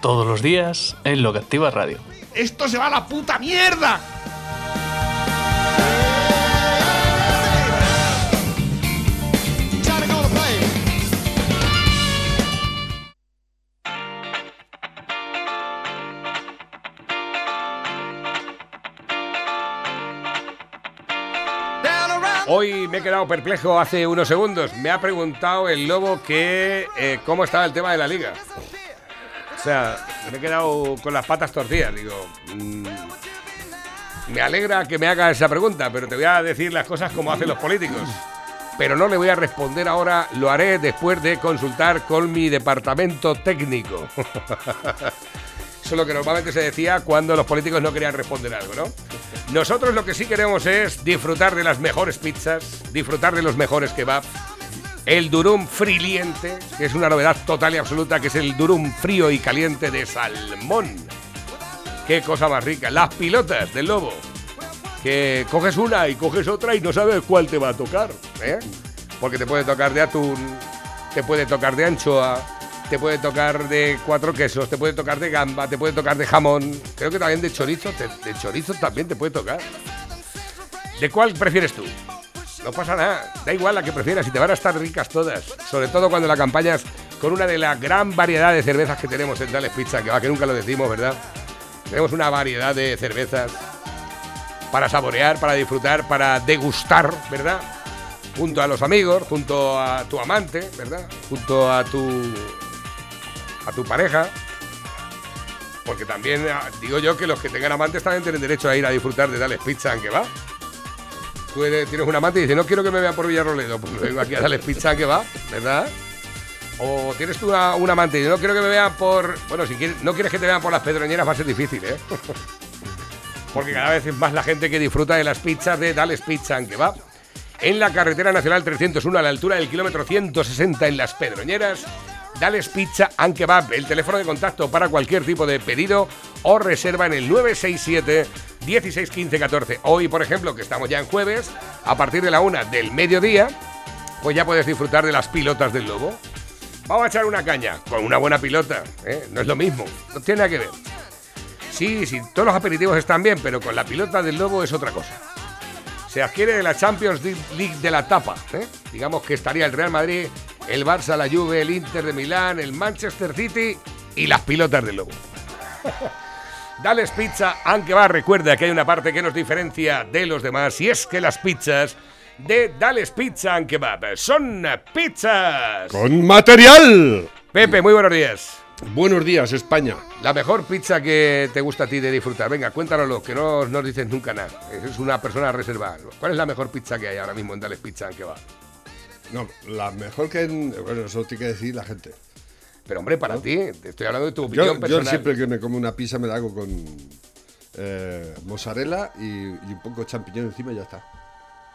Todos los días en Lo que Activa Radio. ¡Esto se va a la puta mierda! Hoy me he quedado perplejo hace unos segundos. Me ha preguntado el lobo que eh, cómo estaba el tema de la liga. Sea, me he quedado con las patas torcidas. Digo, mm, me alegra que me haga esa pregunta, pero te voy a decir las cosas como hacen los políticos. Pero no le voy a responder ahora, lo haré después de consultar con mi departamento técnico. Eso es lo que normalmente se decía cuando los políticos no querían responder algo, ¿no? Nosotros lo que sí queremos es disfrutar de las mejores pizzas, disfrutar de los mejores kebabs, el durum friliente, que es una novedad total y absoluta, que es el durum frío y caliente de salmón. Qué cosa más rica. Las pilotas del lobo, que coges una y coges otra y no sabes cuál te va a tocar, ¿eh? Porque te puede tocar de atún, te puede tocar de anchoa, te puede tocar de cuatro quesos, te puede tocar de gamba, te puede tocar de jamón, creo que también de chorizo, de chorizo también te puede tocar. ¿De cuál prefieres tú? No pasa nada, da igual la que prefieras y te van a estar ricas todas, sobre todo cuando la acompañas con una de la gran variedad de cervezas que tenemos en Tales Pizza, que va que nunca lo decimos, ¿verdad? Tenemos una variedad de cervezas para saborear, para disfrutar, para degustar, ¿verdad? Junto a los amigos, junto a tu amante, ¿verdad? Junto a tu a tu pareja. Porque también ah, digo yo que los que tengan amantes también tienen derecho a ir a disfrutar de Dales Pizza en que va. Tú tienes un amante y dices, no quiero que me vean por Villarroledo, pues vengo aquí a Dales Pizza que va, ¿verdad? O tienes tú una- un amante y dices, no quiero que me vean por. Bueno, si quieres, no quieres que te vean por las pedroñeras va a ser difícil, ¿eh? Porque cada vez es más la gente que disfruta de las pizzas de Dales Pizza que va. En la carretera nacional 301 a la altura del kilómetro 160 en Las Pedroñeras, Dales Pizza and Kebab, el teléfono de contacto para cualquier tipo de pedido o reserva en el 967 16 15 14. Hoy, por ejemplo, que estamos ya en jueves, a partir de la una del mediodía, pues ya puedes disfrutar de las pilotas del lobo. Vamos a echar una caña con una buena pilota, ¿eh? no es lo mismo, no tiene nada que ver. Sí, sí, todos los aperitivos están bien, pero con la pilota del lobo es otra cosa. Se adquiere de la Champions League de la tapa. ¿eh? Digamos que estaría el Real Madrid, el Barça, la Juve, el Inter de Milán, el Manchester City y las pilotas del lobo. Dales Pizza, aunque va, recuerda que hay una parte que nos diferencia de los demás y es que las pizzas de Dales Pizza and Kebab son pizzas. ¡Con material! Pepe, muy buenos días. Buenos días, España. La mejor pizza que te gusta a ti de disfrutar. Venga, cuéntanoslo, que no nos dices nunca nada. Es una persona reservada. ¿Cuál es la mejor pizza que hay ahora mismo en Dales Pizza va? No, la mejor que... en- Bueno, eso tiene que decir la gente. Pero hombre, para ti, te estoy hablando de tu Yo, opinión yo personal. siempre que me como una pizza me la hago con eh, mozzarella y, y un poco de champiñón encima y ya está.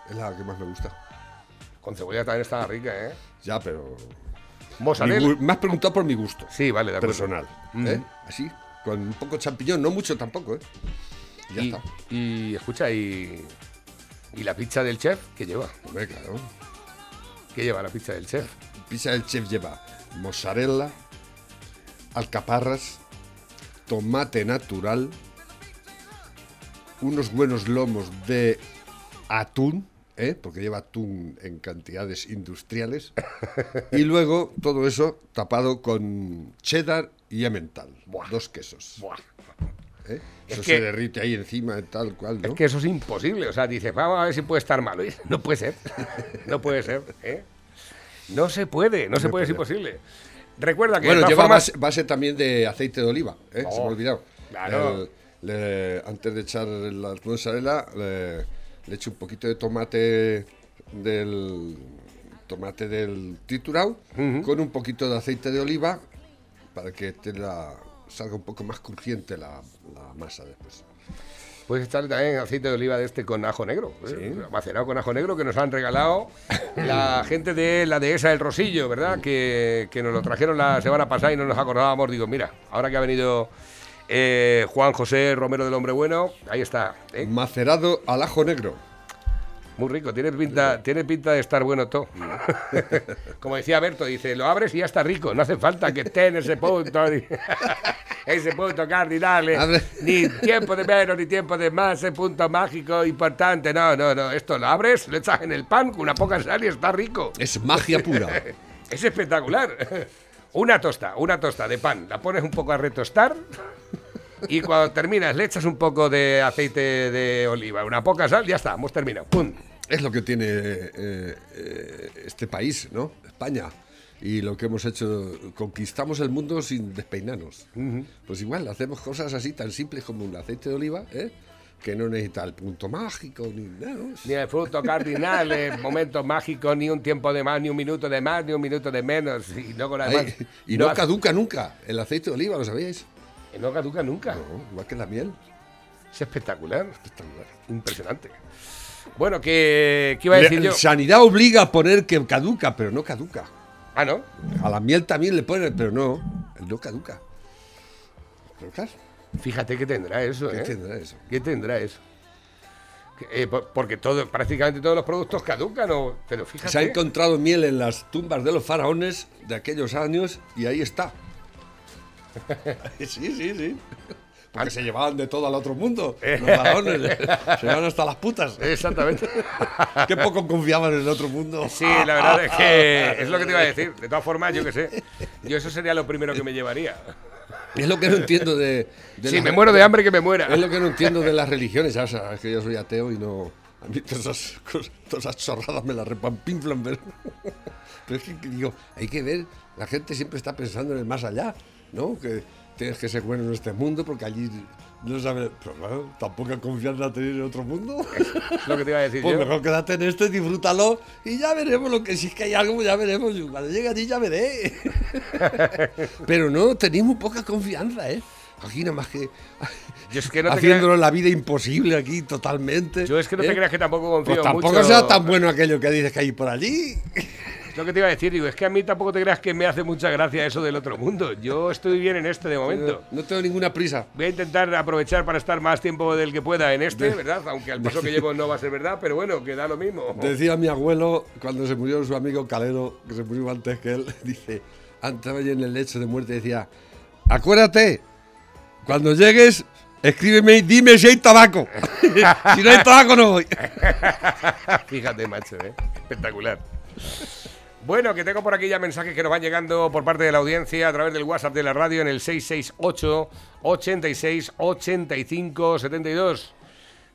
Es la que más me gusta. Con cebolla también está rica, ¿eh? Ya, pero... Mozzarella. me has preguntado por mi gusto Sí, vale, de acuerdo. personal. ¿eh? Así, con un poco de champiñón, no mucho tampoco, ¿eh? Y ya Y, está. y, escucha, y, y la pizza del chef, ¿qué lleva? Hombre, claro. ¿Qué lleva la pizza del chef? Pizza del chef lleva mozzarella, alcaparras, tomate natural, unos buenos lomos de atún, ¿eh? porque lleva atún en cantidades industriales, y luego todo eso tapado con cheddar y emmental, dos quesos. Buah. ¿eh? Es Eso que- se derrite ahí encima, tal cual, ¿no? Es que eso es imposible. O sea, dices, vamos a ver si puede estar malo. Y No puede ser. No puede ser. ¿eh? No se puede. No se puede, es imposible. Recuerda que. Bueno, lleva formas- base, base también de aceite de oliva, ¿eh? se me Oh, ha olvidado. claro. El- le- antes de echar la mozzarella, le, le echo un poquito de tomate del tomate del triturado con un poquito de aceite de oliva para que tenga salga un poco más crujiente la, la masa después. Puedes echarle también aceite de oliva de este con ajo negro, ¿eh? macerado con ajo negro que nos han regalado la gente de la dehesa del Rosillo, ¿verdad? Que, que nos lo trajeron la semana pasada y no nos acordábamos. Digo, mira, ahora que ha venido eh, Juan José Romero del Hombre Bueno, ahí está. ¿eh? Macerado al ajo negro. Muy rico, tiene pinta, tiene pinta de estar bueno todo. Como decía Berto, dice, lo abres y ya está rico, no hace falta que esté en ese punto, ese punto cardinal, eh, ni tiempo de menos ni tiempo de más, ese punto mágico importante, no, no, no, esto lo abres, lo echas en el pan con una poca sal y está rico. Es magia pura. Es espectacular. Una tosta, una tosta de pan, la pones un poco a retostar y cuando terminas le echas un poco de aceite de oliva, una poca sal, ya está, hemos terminado. ¡Pum! Es lo que tiene eh, eh, este país, ¿no? España. Y lo que hemos hecho, conquistamos el mundo sin despeinarnos. Pues igual, hacemos cosas así tan simples como un aceite de oliva, ¿eh? que no necesita el punto mágico ni nada. ¿no? Ni el fruto cardinal, el momento mágico, ni un tiempo de más, ni un minuto de más, ni un minuto de menos. Y Ay, demás. y no, caduca nunca el aceite de oliva, ¿lo no caduca nunca. No, igual que la miel. Es espectacular, Espectacular. impresionante. Bueno, ¿qué, qué iba a decir Le- yo? Sanidad obliga a poner que caduca, pero no caduca. Ah, ¿no? A la miel también le ponen, pero no, no caduca. Pero claro, Fíjate qué tendrá eso, ¿qué ¿eh? tendrá eso? ¿Qué tendrá eso? Que, eh, por- porque todo, prácticamente todos los productos caducan, ¿o? pero fíjate. Se ha encontrado miel en las tumbas de los faraones de aquellos años y ahí está. sí, sí, sí. Porque se llevaban de todo al otro mundo. Los faraones se llevaban hasta las putas. Exactamente. Qué poco confiaban en el otro mundo. Sí, la verdad es que es lo que te iba a decir. De todas formas, yo qué sé. Yo eso sería lo primero que me llevaría. Es lo que no entiendo de. de Si las- me muero de hambre, que me muera. Es lo que no entiendo de las religiones. Ya sabes que yo soy ateo y no. A mí todas esas, cosas- todas esas chorradas me las repampinflan. Pero, pero es que digo, hay que ver. La gente siempre está pensando en el más allá, ¿no? Que tienes que ser bueno en este mundo porque allí no sabes. Pero claro, tampoco confianza tener en otro mundo. Es lo que te iba a decir Pues yo. mejor quédate en este, disfrútalo y ya veremos lo que si es que hay algo, ya veremos. Cuando llegue allí ya veré. Pero no, tenéis muy poca confianza, ¿eh? Aquí nada más que Yo es que no te haciéndolo la vida imposible aquí totalmente. Yo es que no te ¿eh? creas que tampoco confío Pues tampoco mucho. sea tan bueno aquello que dices que hay por allí. Lo que te iba a decir, digo, es que a mí tampoco te creas que me hace mucha gracia eso del otro mundo. Yo estoy bien en este de momento. No tengo ninguna prisa. Voy a intentar aprovechar para estar más tiempo del que pueda en este, ¿verdad? Aunque al paso que llevo no va a ser verdad, pero bueno, que da lo mismo. Decía mi abuelo cuando se murió su amigo Calero, que se murió antes que él, dice, antes allí en el lecho de muerte, decía, acuérdate, cuando llegues, escríbeme y dime si hay tabaco. si no hay tabaco no voy. Fíjate, macho, ¿eh? espectacular. Bueno, que tengo por aquí ya mensajes que nos van llegando por parte de la audiencia a través del WhatsApp de la radio en el 668 86 85 72.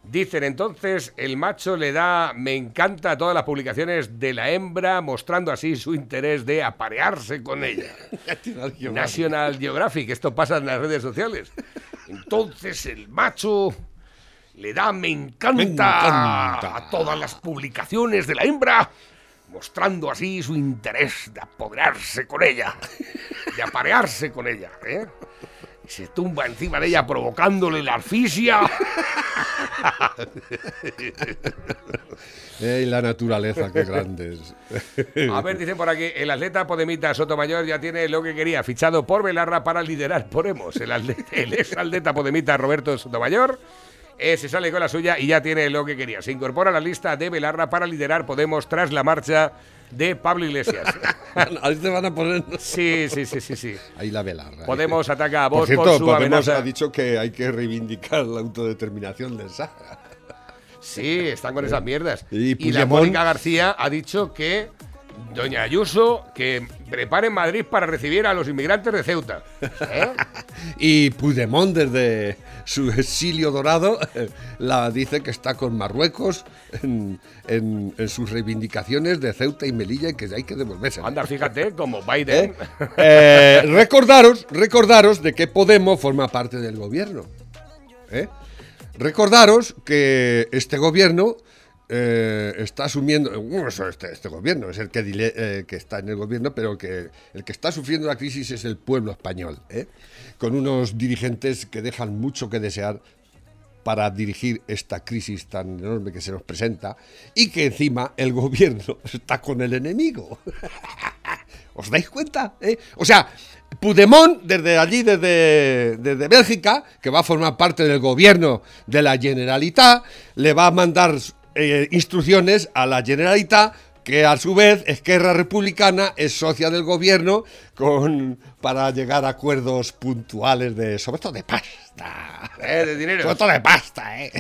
Dicen entonces, el macho le da me encanta a todas las publicaciones de la hembra, mostrando así su interés de aparearse con ella. National Geographic, esto pasa en las redes sociales. Entonces el macho le da me encanta, Me encanta. a todas las publicaciones de la hembra, mostrando así su interés de apoderarse con ella, de aparearse con ella. ¿eh? Y se tumba encima de ella provocándole la asfixia. ¡Ey, la naturaleza, qué grande es! A ver, dicen por aquí, el atleta Podemita Sotomayor ya tiene lo que quería, fichado por Belarra para liderar Podemos. El, atleta, el ex atleta Podemita Roberto Sotomayor eh, se sale con la suya y ya tiene lo que quería. Se incorpora a la lista de Belarra para liderar Podemos tras la marcha de Pablo Iglesias. Ahí te van a poner... Sí, sí, sí, sí, sí. Ahí la velarra. ¿eh? Podemos ataca a vos por, cierto, su Podemos amenaza. ha dicho que hay que reivindicar la autodeterminación del Sahara. Sí, están con esas mierdas. Y Y, la Mónica García ha dicho que Doña Ayuso que prepare Madrid para recibir a los inmigrantes de Ceuta. ¿Eh? Y Puigdemont, desde su exilio dorado, la dice que está con Marruecos en, en- en sus reivindicaciones de Ceuta y Melilla y que hay que devolverse. Anda, fíjate, como Biden. ¿Eh? Eh, recordaros, recordaros de que Podemos forma parte del gobierno. Recordaros que este gobierno eh, está asumiendo, eso, este, este gobierno es el eh, que está en el gobierno, pero que el que está sufriendo la crisis es el pueblo español, ¿eh? con unos dirigentes que dejan mucho que desear para dirigir esta crisis tan enorme que se nos presenta y que encima el gobierno está con el enemigo. ¿Os dais cuenta? O sea, Puigdemont, desde allí, desde, desde Bélgica, que va a formar parte del gobierno de la Generalitat, le va a mandar eh, instrucciones a la Generalitat, que a su vez Esquerra Republicana es socia del gobierno con, para llegar a acuerdos puntuales de, sobre todo de pasta. Eh, de dinero. Sobre todo de pasta, ¿eh?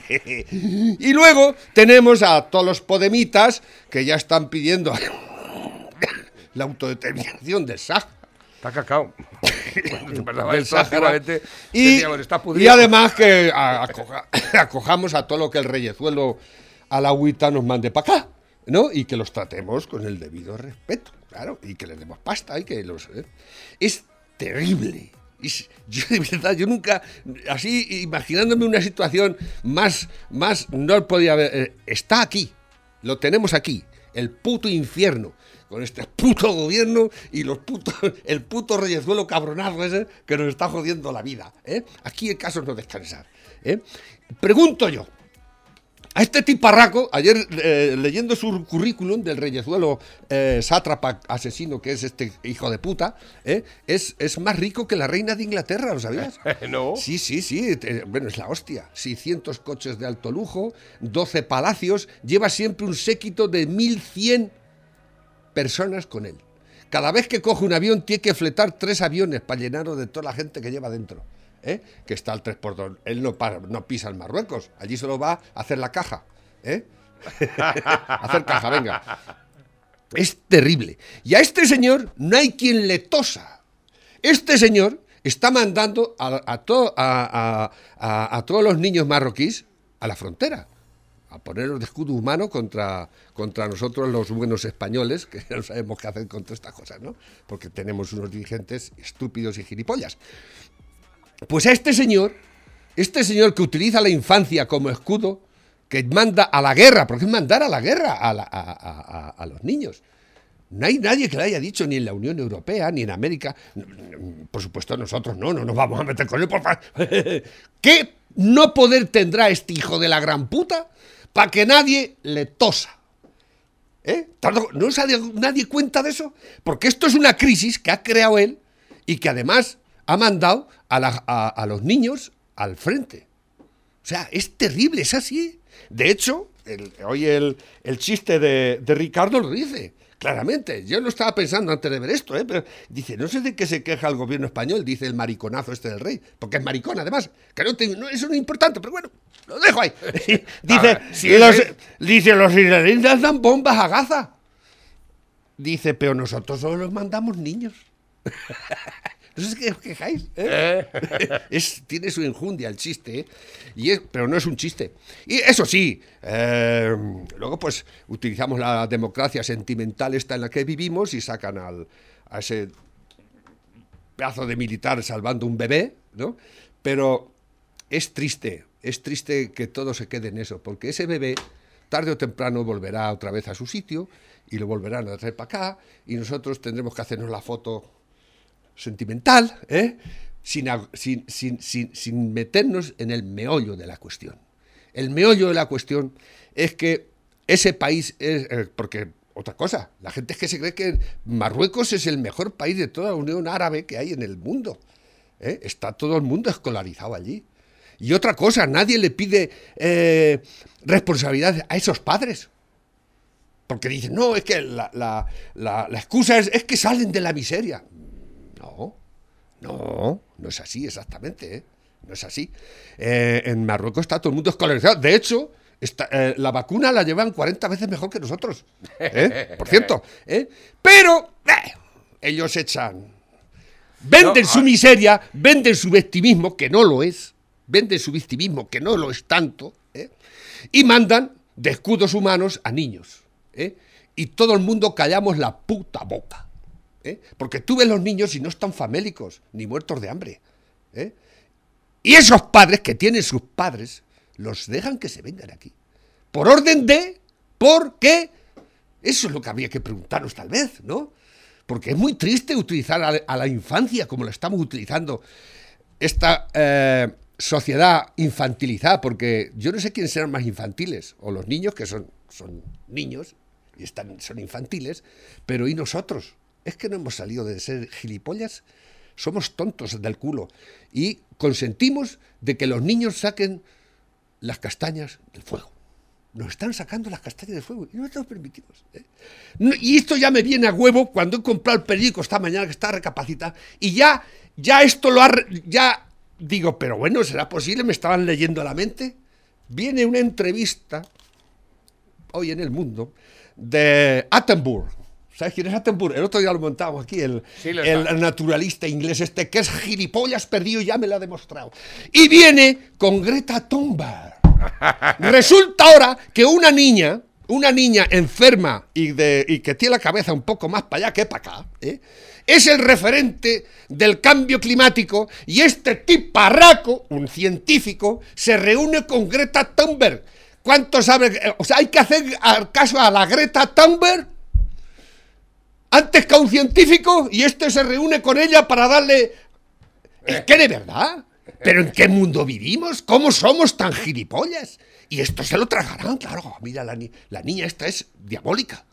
Y luego tenemos a todos los podemitas que ya están pidiendo la autodeterminación del Sáhara. Está cacao. Esto, Sáhara. Y, decíamos, está y además que acoja- acojamos a todo lo que el reyezuelo a la agüita nos mande para acá, ¿no? Y que los tratemos con el debido respeto, claro, y que les demos pasta y que los... ¿eh? Es terrible. Es- yo de verdad, yo nunca, así imaginándome una situación más, más, no podía haber, eh, está aquí, lo tenemos aquí, el puto infierno, con este puto gobierno y los putos, el puto reyezuelo cabronazo ese que nos está jodiendo la vida. ¿eh? Aquí el caso es no descansar. ¿eh? Pregunto yo, a este tiparraco, ayer eh, leyendo su currículum del reyezuelo eh, sátrapa asesino que es este hijo de puta, ¿eh? es, es más rico que la reina de Inglaterra, ¿lo sabías? no. Sí, sí, sí. Bueno, es la hostia. 600 coches de alto lujo, 12 palacios, lleva siempre un séquito de 1100 personas con él. Cada vez que coge un avión tiene que fletar tres aviones para llenarlo de toda la gente que lleva dentro. ¿Eh? Que está al 3x2. Él no, pisa en Marruecos. Allí solo va a hacer la caja. ¿eh? hacer caja, venga. Es terrible. Y a este señor no hay quien le tosa. Este señor está mandando a, a to- a- a- a- a todos los niños marroquíes a la frontera, a ponerlos de escudo humano contra, contra nosotros los buenos españoles, que no sabemos qué hacer contra estas cosas, ¿no? Porque tenemos unos dirigentes estúpidos y gilipollas. Pues a este señor, este señor que utiliza la infancia como escudo, que manda a la guerra, porque es mandar a la guerra a, los niños. No hay nadie que le haya dicho, ni en la Unión Europea, ni en América. Por supuesto, nosotros no, no nos vamos a meter con él, por. ¿Qué no poder tendrá este hijo de la gran puta para que nadie le tosa? ¿Eh? ¿No se ha dado nadie cuenta de eso? Porque esto es una crisis que ha creado él y que además ha mandado a, la- a- a los niños al frente. O sea, es terrible, es así. De hecho, el- hoy el, el chiste de, de Ricardo lo dice claramente. Yo no estaba pensando antes de ver esto, ¿eh? pero dice, no sé de qué se queja el gobierno español, dice el mariconazo este del rey, porque es maricón además, que no, te- no- eso no es importante, pero bueno, lo dejo ahí. dice, ver, si es los, rey- dice, los israelíes dan bombas a Gaza. Dice, pero nosotros solo los mandamos niños. No sé qué os quejáis. ¿eh? Es, tiene su enjundia el chiste, ¿eh? y es- pero no es un chiste. Y eso sí, eh, luego pues utilizamos la democracia sentimental esta en la que vivimos y sacan al, a ese pedazo de militar salvando un bebé, ¿no? Pero es triste, es triste que todo se quede en eso, porque ese bebé tarde o temprano volverá otra vez a su sitio y lo volverán a traer para acá y nosotros tendremos que hacernos la foto sentimental, ¿eh? sin, sin, sin- sin- meternos en el meollo de la cuestión. El meollo de la cuestión es que ese país es, eh, porque otra cosa, la gente es que se cree que Marruecos es el mejor país de toda la Unión Árabe que hay en el mundo. ¿eh? Está todo el mundo escolarizado allí. Y otra cosa, nadie le pide responsabilidad a esos padres. Porque dicen, no, es que la, la- la- la excusa es, es que salen de la miseria. No, no, no es así exactamente, ¿eh? no es así. Eh, en Marruecos está todo el mundo escolarizado. De hecho, está- eh, la vacuna la llevan 40 veces mejor que nosotros. ¿eh? Por cierto. ¿eh? Pero eh, ellos echan... Venden No, su ah. miseria, venden su victimismo, que no lo es. Venden su victimismo, que no lo es tanto. ¿eh? Y mandan de escudos humanos a niños. ¿eh? Y todo el mundo callamos la puta boca. ¿Eh? Porque tú ves los niños y no están famélicos, ni muertos de hambre. ¿eh? Y esos padres que tienen sus padres, los dejan que se vengan aquí. Por orden de ¿Por qué? Eso es lo que habría que preguntarnos tal vez, ¿no? Porque es muy triste utilizar a, la infancia como la estamos utilizando esta eh, sociedad infantilizada, porque yo no sé quiénes serán más infantiles, o los niños, que son, son niños y están, son infantiles, pero ¿y nosotros? Es que no hemos salido de ser gilipollas, somos tontos del culo y consentimos de que los niños saquen las castañas del fuego. Nos están sacando las castañas del fuego y no te lo permitimos. ¿eh? Y esto ya me viene a huevo cuando he comprado el periódico esta mañana que está recapacitado y ya, ya esto lo ha... Ya digo, pero bueno, ¿será posible? ¿Me estaban leyendo la mente? Viene una entrevista hoy en el mundo de Attenborough. ¿Sabes quién es Attenborough? El otro día lo montamos aquí, el, Sí, naturalista inglés este, que es gilipollas perdido, ya me lo ha demostrado. Y viene con Greta Thunberg. Resulta ahora que una niña, una niña enferma y, de, y que tiene la cabeza un poco más para allá que para acá, ¿eh? es el referente del cambio climático y este tiparraco, un científico, se reúne con Greta Thunberg. ¿Cuánto sabe? O sea, hay que hacer caso a la Greta Thunberg antes que a un científico y este se reúne con ella para darle... Es que de verdad. ¿Pero en qué mundo vivimos? ¿Cómo somos tan gilipollas? Y esto se lo tragarán, claro. Mira, la, ni- la niña esta es diabólica.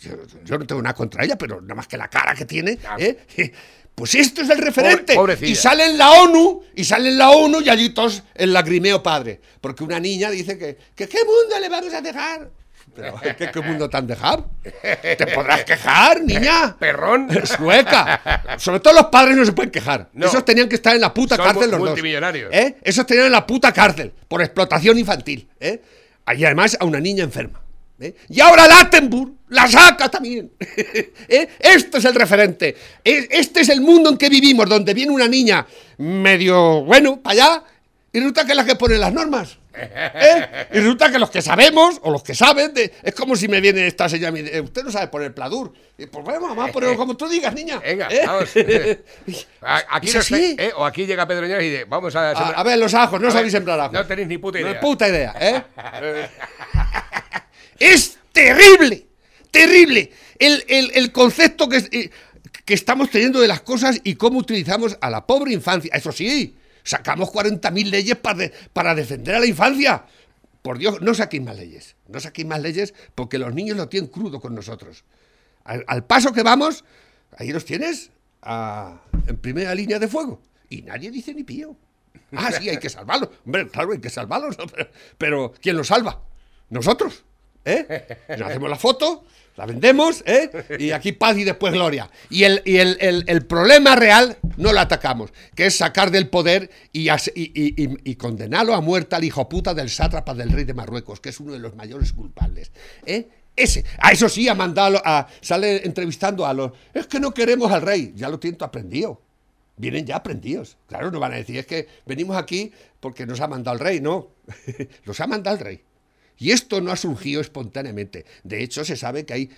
Yo, yo no tengo nada contra ella, pero nada más que la cara que tiene. ¿eh? Pues esto es el referente. Pobre- y sale en la ONU, y sale en la ONU y allí todos el lagrimeo padre. Porque una niña dice que, que ¿qué mundo le vamos a dejar? Pero, ¿qué, qué mundo han dejado? ¿Te podrás quejar, niña? Perrón. Sueca. Sobre todo los padres no se pueden quejar. No. Esos tenían que estar en la puta Son cárcel los dos. ¿Eh? Esos tenían en la puta cárcel por explotación infantil. ¿eh? Y además a una niña enferma. ¿eh? Y ahora Lattenburg la saca también. Este es el referente. E- Este es el mundo en que vivimos, donde viene una niña medio, bueno, para allá, y resulta que es la que pone las normas. ¿Eh? Y resulta que los que sabemos, o los que saben, de- es como si me viene esta señora y me dice, usted no sabe poner pladur. Y pues bueno, mamá, ponelo como tú digas, niña. Venga, ¿Eh? vamos. A- Aquí no sé, ¿eh? O aquí llega Pedro Ñas y dice, vamos a... A, sembrar- a ver, los ajos, no A sabéis ver, sembrar ajos. No tenéis ni puta No idea. es puta idea, ¿eh? es terrible, terrible el, el- el concepto que, eh, que estamos teniendo de las cosas y cómo utilizamos a la pobre infancia. Eso sí, sacamos 40.000 leyes para, para defender a la infancia. Por Dios, no saquéis más leyes. No saquéis más leyes porque los niños lo tienen crudo con nosotros. Al, paso que vamos, ahí los tienes a- en primera línea de fuego. Y nadie dice ni pío. Ah, sí, hay que salvarlos. Hombre, claro, hay que salvarlos. pero ¿quién los salva? Nosotros. ¿Eh? Nos hacemos la foto, la vendemos, ¿eh? Y aquí paz y después gloria. Y el, y el, el- problema real no lo atacamos, que es sacar del poder y, y, y- condenarlo a muerte al hijo puta del sátrapa del rey de Marruecos, que es uno de los mayores culpables. ¿eh? Ese. A eso sí, ha mandado a. Sale entrevistando a los. Es que no queremos al rey. Ya lo tienen todo aprendido. Vienen ya aprendidos. Claro, no van a decir, es que venimos aquí porque nos ha mandado el rey. No. los ha mandado el rey. Y esto no ha surgido espontáneamente. De hecho, se sabe que hay.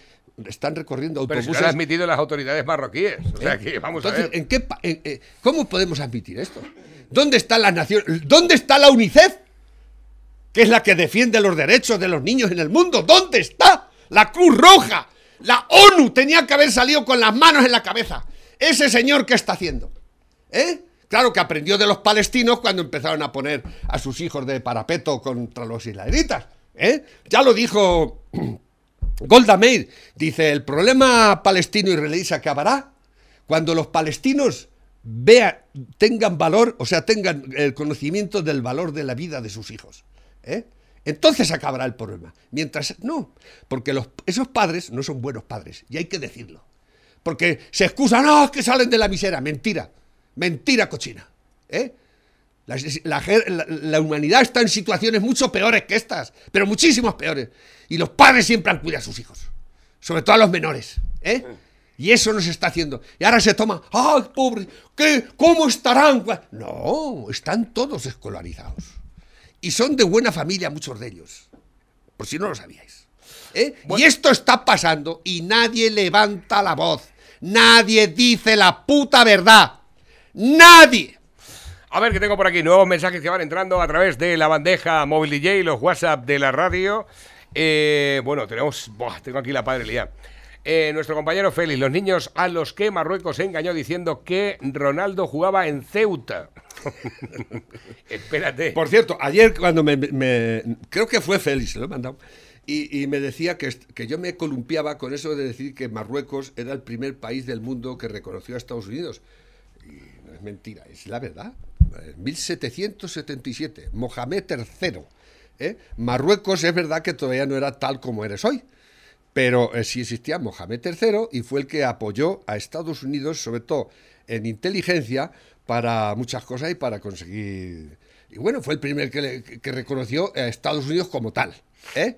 Están recorriendo Pero si lo autobuses. han admitido las autoridades marroquíes. O sea, que vamos Entonces, a ver. ¿en qué, en- eh, ¿cómo podemos admitir esto? ¿Dónde está la nación? ¿Dónde está la UNICEF? Que es la que defiende los derechos de los niños en el mundo. ¿Dónde está? La Cruz Roja. La ONU tenía que haber salido con las manos en la cabeza. Ese señor, ¿qué está haciendo? ¿Eh? Claro que aprendió de los palestinos cuando empezaron a poner a sus hijos de parapeto contra los israelitas. ¿Eh? Ya lo dijo Golda Meir. Dice, el problema palestino-israelí se acabará cuando los palestinos vean, tengan valor, o sea, tengan el conocimiento del valor de la vida de sus hijos. ¿eh? Entonces acabará el problema. Mientras, no, porque esos padres no son buenos padres, y hay que decirlo. Porque se excusan, no, es que salen de la miseria. Mentira, mentira cochina. ¿eh? La, humanidad está en situaciones mucho peores que estas, pero muchísimas peores. Y los padres siempre han cuidado a sus hijos, sobre todo a los menores. ¿eh? Y eso no se está haciendo. Y ahora se toma, ¡ay, pobre! ¿Qué? ¿Cómo estarán? No, están todos escolarizados. Y son de buena familia muchos de ellos, por si no lo sabíais. ¿eh? Y esto está pasando y nadie levanta la voz. Nadie dice la puta verdad. Nadie. A ver, que tengo por aquí nuevos mensajes que van entrando a través de la bandeja móvil DJ, los WhatsApp de la radio. Eh, bueno, tenemos. Buah, tengo aquí la padre. Eh, nuestro compañero Félix, los niños a los que Marruecos engañó diciendo que Ronaldo jugaba en Ceuta. Espérate. Por cierto, ayer cuando me, creo que fue Félix, lo he mandado, y, y me decía que, que yo me columpiaba con eso de decir que Marruecos era el primer país del mundo que reconoció a Estados Unidos. Y no es mentira, es la verdad. En 1777, Mohamed III. ¿eh? Marruecos es verdad que todavía no era tal como eres hoy. Pero eh, sí existía Mohamed III y fue el que apoyó a Estados Unidos, sobre todo en inteligencia, para muchas cosas y para conseguir... Y bueno, fue el primer que, le- que reconoció a Estados Unidos como tal. ¿eh?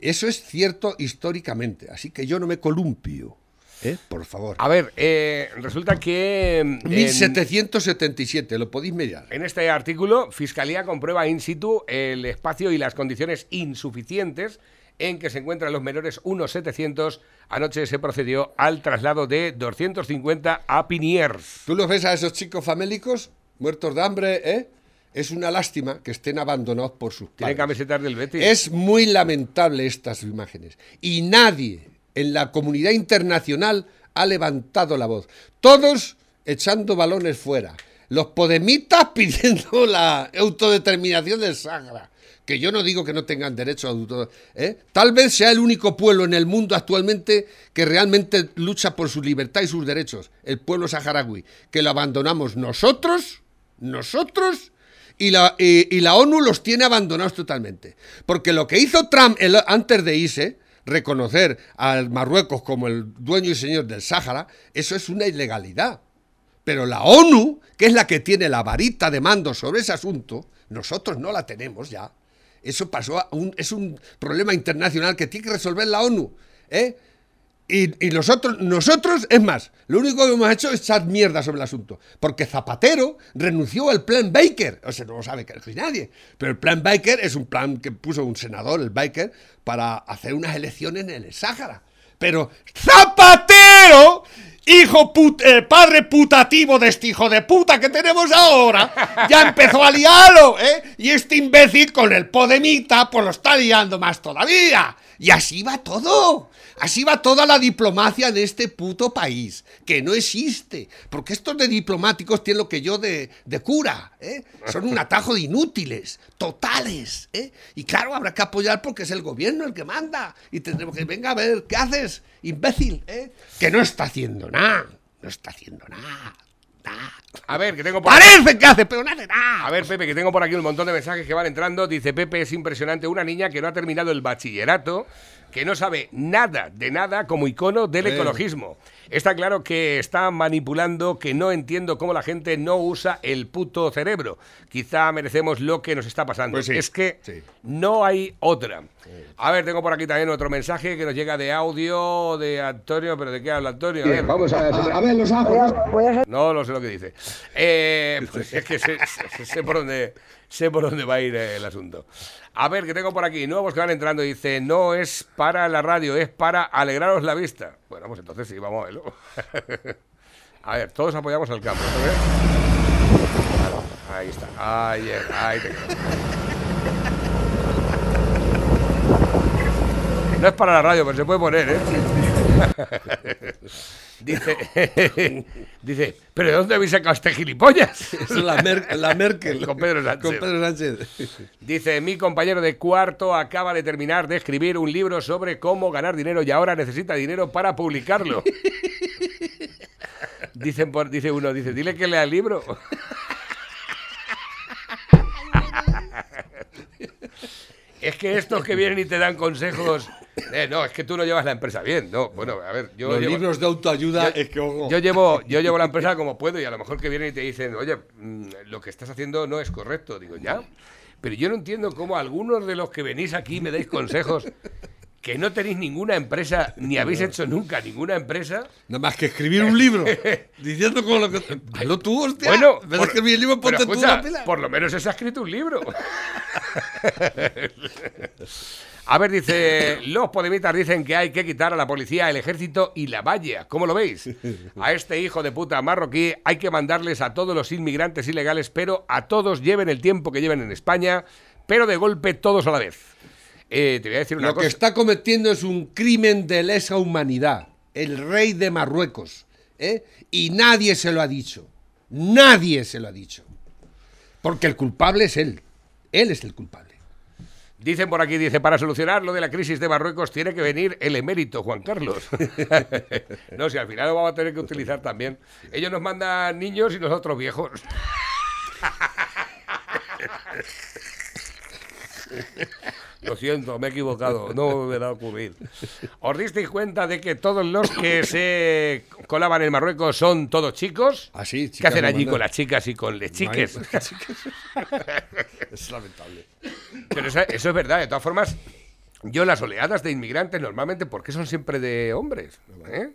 Eso es cierto históricamente, así que yo no me columpio. ¿Eh? Por favor. A ver, eh, resulta que. mm, en- 1777, lo podéis mirar. En este artículo, Fiscalía comprueba in situ el espacio y las condiciones insuficientes en que se encuentran los menores 1.700. Anoche se procedió al traslado de 250 a Piniers. ¿Tú los ves a esos chicos famélicos, muertos de hambre, eh? Es una lástima que estén abandonados por sus Tienen padres. camisetas del Betis. Es muy lamentable estas imágenes. Y nadie en la comunidad internacional ha levantado la voz. Todos echando balones fuera. Los podemitas pidiendo la autodeterminación del Sahara. Que yo no digo que no tengan derecho a auto... ¿eh? Tal vez sea el único pueblo en el mundo actualmente que realmente lucha por su libertad y sus derechos. El pueblo saharaui. Que lo abandonamos nosotros, nosotros y la, y la ONU los tiene abandonados totalmente. Porque lo que hizo Trump el- antes de irse, reconocer al Marruecos como el dueño y señor del Sáhara, eso es una ilegalidad. Pero la ONU, que es la que tiene la varita de mando sobre ese asunto, nosotros no la tenemos ya. Eso pasó a un, es un problema internacional que tiene que resolver la ONU. ¿eh? Y, y nosotros, nosotros, es más, lo único que hemos hecho es echar mierda sobre el asunto. Porque Zapatero renunció al plan Baker. O sea, no lo sabe casi nadie. Pero el plan Baker es un plan que puso un senador, el Baker, para hacer unas elecciones en el Sáhara. Pero Zapatero, hijo put- padre putativo de este hijo de puta que tenemos ahora, ya empezó a liarlo, ¿eh? Y este imbécil con el Podemita, pues lo está liando más todavía. Y así va todo. Así va toda la diplomacia de este puto país, que no existe. Porque estos de diplomáticos tienen lo que yo de, de cura, ¿eh? Son un atajo de inútiles, totales, ¿eh? Y claro, habrá que apoyar porque es el gobierno el que manda. Y tendremos que, venga a ver, ¿qué haces, imbécil, eh? Que no está haciendo nada, no está haciendo nada, nada. A ver, que tengo por Parece que hace, pero no hace nada. A ver, Pepe, que tengo por aquí un montón de mensajes que van entrando. Dice Pepe, es impresionante, una niña que no ha terminado el bachillerato, que no sabe nada de nada como icono del ecologismo. Está claro que está manipulando, que no entiendo cómo la gente no usa el puto cerebro. Quizá merecemos lo que nos está pasando. Pues sí, es que sí. no hay otra. A ver, tengo por aquí también otro mensaje que nos llega de audio de Antonio, pero ¿de qué habla Antonio? A ver. Vamos a ver, a ver los ajos. No, no sé lo que dice. Eh, pues es que sé, sé- sé por dónde, sé por dónde va a ir el asunto. A ver, que tengo por aquí nuevos que van entrando. Dice, no es para la radio, es para alegraros la vista. Bueno, pues entonces sí, vamos a verlo. A ver, todos apoyamos al campo. Ahí está. Ahí, ahí. No es para la radio, pero se puede poner, ¿eh? Dice, dice, ¿pero de dónde habéis sacado este gilipollas? Es la, Mer- la Merkel. Con Pedro Sánchez. Con Pedro Sánchez. Dice, mi compañero de cuarto acaba de terminar de escribir un libro sobre cómo ganar dinero y ahora necesita dinero para publicarlo. Dicen por, dice uno, dice, dile que lea el libro. Es que estos que vienen y te dan consejos, eh, no, es que tú no llevas la empresa bien, no, bueno, a ver, yo Los llevo- libros de autoayuda yo, es que, ojo. yo llevo, yo llevo la empresa como puedo y a lo mejor que vienen y te dicen, oye, mm, lo que estás haciendo no es correcto. Digo, ya. Pero yo no entiendo cómo algunos de los que venís aquí me dais consejos que no tenéis ninguna empresa, ni habéis hecho nunca ninguna empresa. Nada más que escribir un libro diciendo como lo que. Hazlo tú, hostia. Bueno, en vez de por- escribir el libro, tú pila. por lo menos se ha escrito un libro. A ver, dice, los podemitas dicen que hay que quitar a la policía, el ejército y la valla. ¿Cómo lo veis? A este hijo de puta marroquí hay que mandarles a todos los inmigrantes ilegales, pero a todos lleven el tiempo que lleven en España, pero de golpe todos a la vez. Eh, te voy a decir una Lo cosa. que está cometiendo es un crimen de lesa humanidad. El rey de Marruecos. ¿eh? Y nadie se lo ha dicho. Nadie se lo ha dicho. Porque el culpable es él. Él es el culpable. Dicen por aquí, dice, para solucionar lo de la crisis de Marruecos tiene que venir el emérito Juan Carlos. no, si al final lo vamos a tener que utilizar también. Ellos nos mandan niños y nosotros viejos. Lo siento, me he equivocado, no me va a ocurrir. ¿Os disteis cuenta de que todos los que se colaban en Marruecos son todos chicos? Así, ¿Qué hacen allí con las chicas y con les chiques? Es lamentable. Pero eso, eso es verdad, de todas formas, yo las oleadas de inmigrantes normalmente, ¿por qué son siempre de hombres? ¿Eh?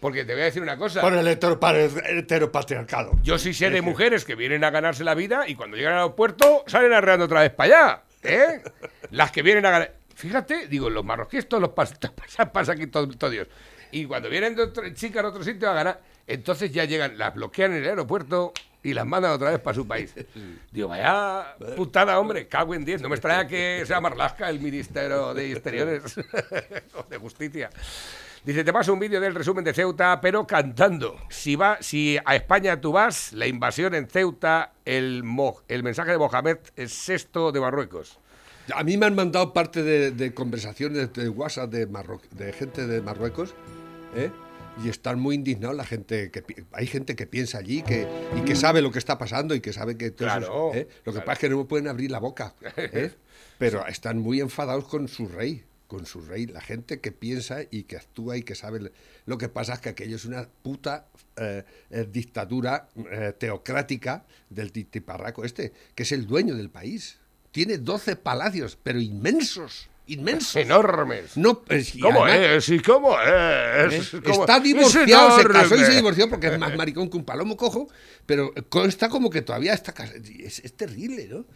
Porque te voy a decir una cosa. Por el heteropa- heteropatriarcado. Yo sí sé de mujeres que vienen a ganarse la vida y cuando llegan al aeropuerto salen arreando otra vez para allá. ¿Eh? Las que vienen a ganar. Fíjate, digo, los marroquíes todos los pas- pasan pasa aquí todo, todo Dios. Y cuando vienen de otro- chicas de otro sitio a ganar, entonces ya llegan, las bloquean en el aeropuerto y las mandan otra vez para su país. Digo, vaya putada, hombre, cago en 10. No me extraña que sea Marlaska el Ministerio de Exteriores o de Justicia. Dice, te paso un vídeo del resumen de Ceuta, pero cantando. Si va, si a España tú vas, la invasión en Ceuta, el, Mo- el mensaje de Mohamed es sexto de Marruecos. A mí me han mandado parte de, de conversaciones de WhatsApp de, Marro- de gente de Marruecos, ¿eh? y están muy indignados la gente que hay gente que piensa allí que y que sabe lo que está pasando y que sabe que todo eso Claro, ¿eh? lo que claro. pasa es que no pueden abrir la boca, ¿eh? pero están muy enfadados con su rey, con su rey, la gente que piensa y que actúa y que sabe lo que pasa es que aquello es una puta eh, dictadura eh, teocrática del titiparraco este, que es el dueño del país. Tiene 12 palacios, pero inmensos, inmensos. Enormes. No, pues, ¿Cómo además, es? ¿Y cómo es? ¿Cómo- Está es divorciado, se casó y se divorció porque es más maricón que un palomo cojo, pero consta como que todavía está casado. Es, es terrible, ¿no?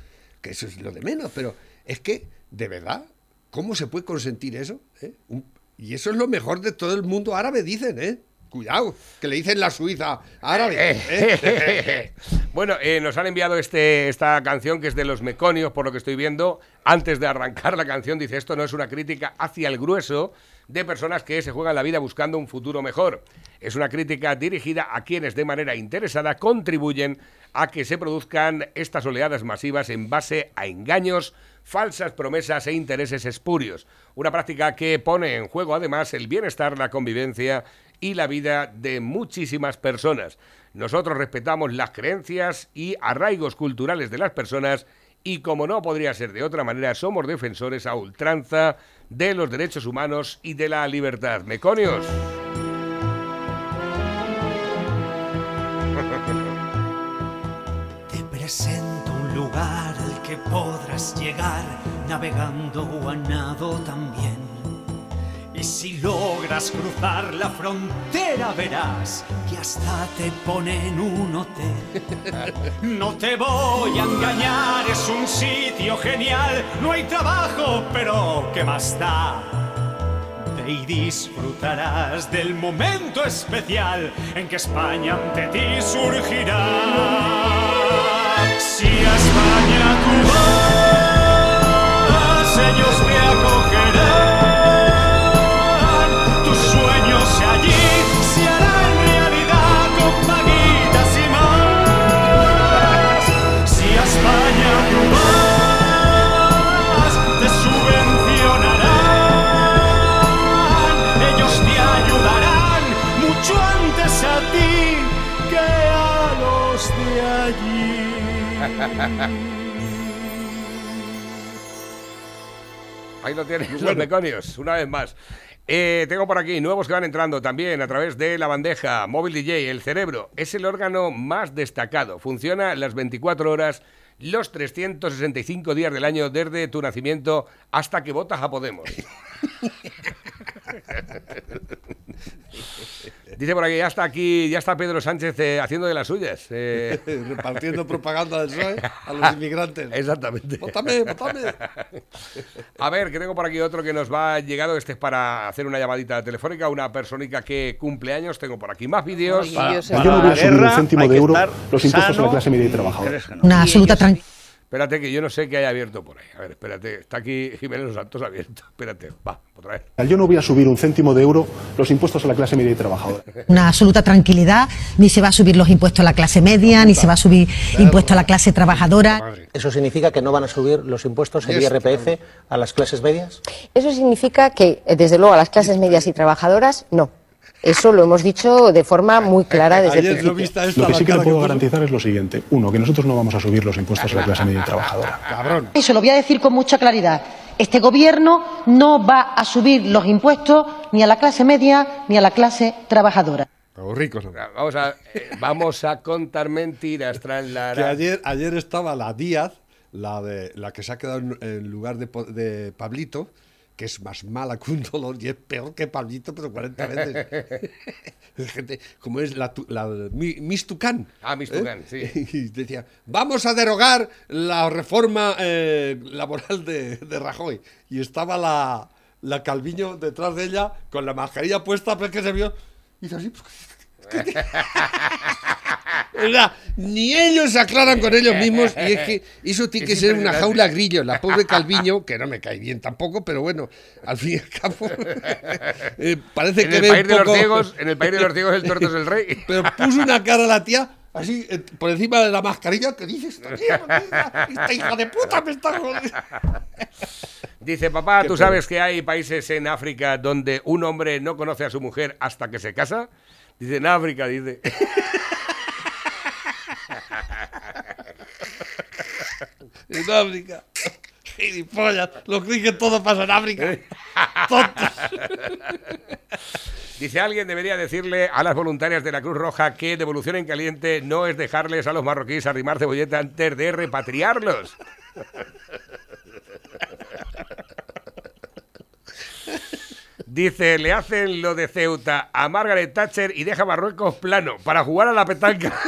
Que eso es lo de menos, pero es que, de verdad, ¿cómo se puede consentir eso? eh? Un- y eso es lo mejor de todo el mundo árabe, dicen, ¿eh? Cuidado, que le dicen la Suiza árabe. ¿eh? bueno, eh, nos han enviado este, esta canción que es de los meconios, por lo que estoy viendo. Antes de arrancar la canción, dice: Esto no es una crítica hacia el grueso de personas que se juegan la vida buscando un futuro mejor. Es una crítica dirigida a quienes de manera interesada contribuyen a que se produzcan estas oleadas masivas en base a engaños, falsas promesas e intereses espurios. Una práctica que pone en juego además el bienestar, la convivencia y la vida de muchísimas personas. Nosotros respetamos las creencias y arraigos culturales de las personas y como no podría ser de otra manera, somos defensores a ultranza de los derechos humanos y de la libertad. Meconios. Presento un lugar al que podrás llegar navegando o a nado también. Y si logras cruzar la frontera verás que hasta te ponen un hotel. No te voy a engañar, es un sitio genial. No hay trabajo, pero ¿qué más da? Y disfrutarás del momento especial en que España ante ti surgirá. Si a Ahí lo tienes, los meconios, una vez más. Eh, tengo por aquí nuevos que van entrando también a través de la bandeja móvil DJ. El cerebro es el órgano más destacado. Funciona las 24 horas, los 365 días del año desde tu nacimiento hasta que votas a Podemos. Dice por aquí, ya está aquí, ya está Pedro Sánchez eh, haciendo de las suyas. eh, Repartiendo propaganda del PSOE a los inmigrantes. exactamente. ¡Vótame, vótame! A ver, que tengo por aquí otro que nos va llegado. Este es para hacer una llamadita telefónica. Una persónica que cumple años. Tengo por aquí más vídeos. Para- yo sé. para Yo no la hubiera subido un céntimo de euro los impuestos a la clase media y trabajadora. Una absoluta tranquilidad. Espérate que yo no sé qué hay abierto por ahí. A ver, espérate. Está aquí Jiménez Los Santos abierto. Espérate. Va, otra vez. Yo no voy a subir un céntimo de euro los impuestos a la clase media y trabajadora. Una absoluta tranquilidad, ni se va a subir los impuestos a la clase media, ni se va a subir impuestos a la clase trabajadora. ¿Eso significa que no van a subir los impuestos, el IRPF, a las clases medias? Eso significa que, eh, desde luego, a las clases medias y trabajadoras, no. Eso lo hemos dicho de forma muy clara desde el Ayer no principio. esta Lo que sí que le puedo garantizar es lo siguiente. Uno, que nosotros no vamos a subir los impuestos a la clase media y trabajadora. Cabrón. Y se lo voy a decir con mucha claridad. Este gobierno no va a subir los impuestos ni a la clase media ni a la clase trabajadora. Los ricos. Vamos a, eh, vamos a contar mentiras. Tras la, Que ayer, ayer estaba la Díaz, la de la que se ha quedado en, en lugar de Pablito, que es más mala que un dolor y es peor que Pablito, pero 40 veces. Es gente, como es la, la Mi- Miss Tucán. Ah, Miss Tucán, sí. Y decía, vamos a derogar la reforma eh, laboral de, de Rajoy. Y estaba la, la Calviño detrás de ella con la mascarilla puesta, pero es que se vio. Y hizo así. pues, O sea, ni ellos se aclaran con ellos mismos y es que eso tiene que Es ser una jaula grillo. La pobre Calviño, que no me cae bien tampoco, pero bueno, al fin y al cabo, eh, parece en que el ve país un de los poco- ciegos, en el país de los ciegos el torto es el rey. Pero puso una cara a la tía así eh, por encima de la mascarilla que dice esta tía, esta- hija de puta me está. Dice, papá, ¿tú sabes que hay países en África donde un hombre no conoce a su mujer hasta que se casa? Dice, en África, dice. En África. Gilipollas, lo creí que todo pasa en África. Tontos. Dice, alguien debería decirle a las voluntarias de la Cruz Roja que devolución en caliente no es dejarles a los marroquíes arrimar cebolleta antes de repatriarlos. Dice, le hacen lo de Ceuta a Margaret Thatcher y deja Marruecos plano para jugar a la petanca.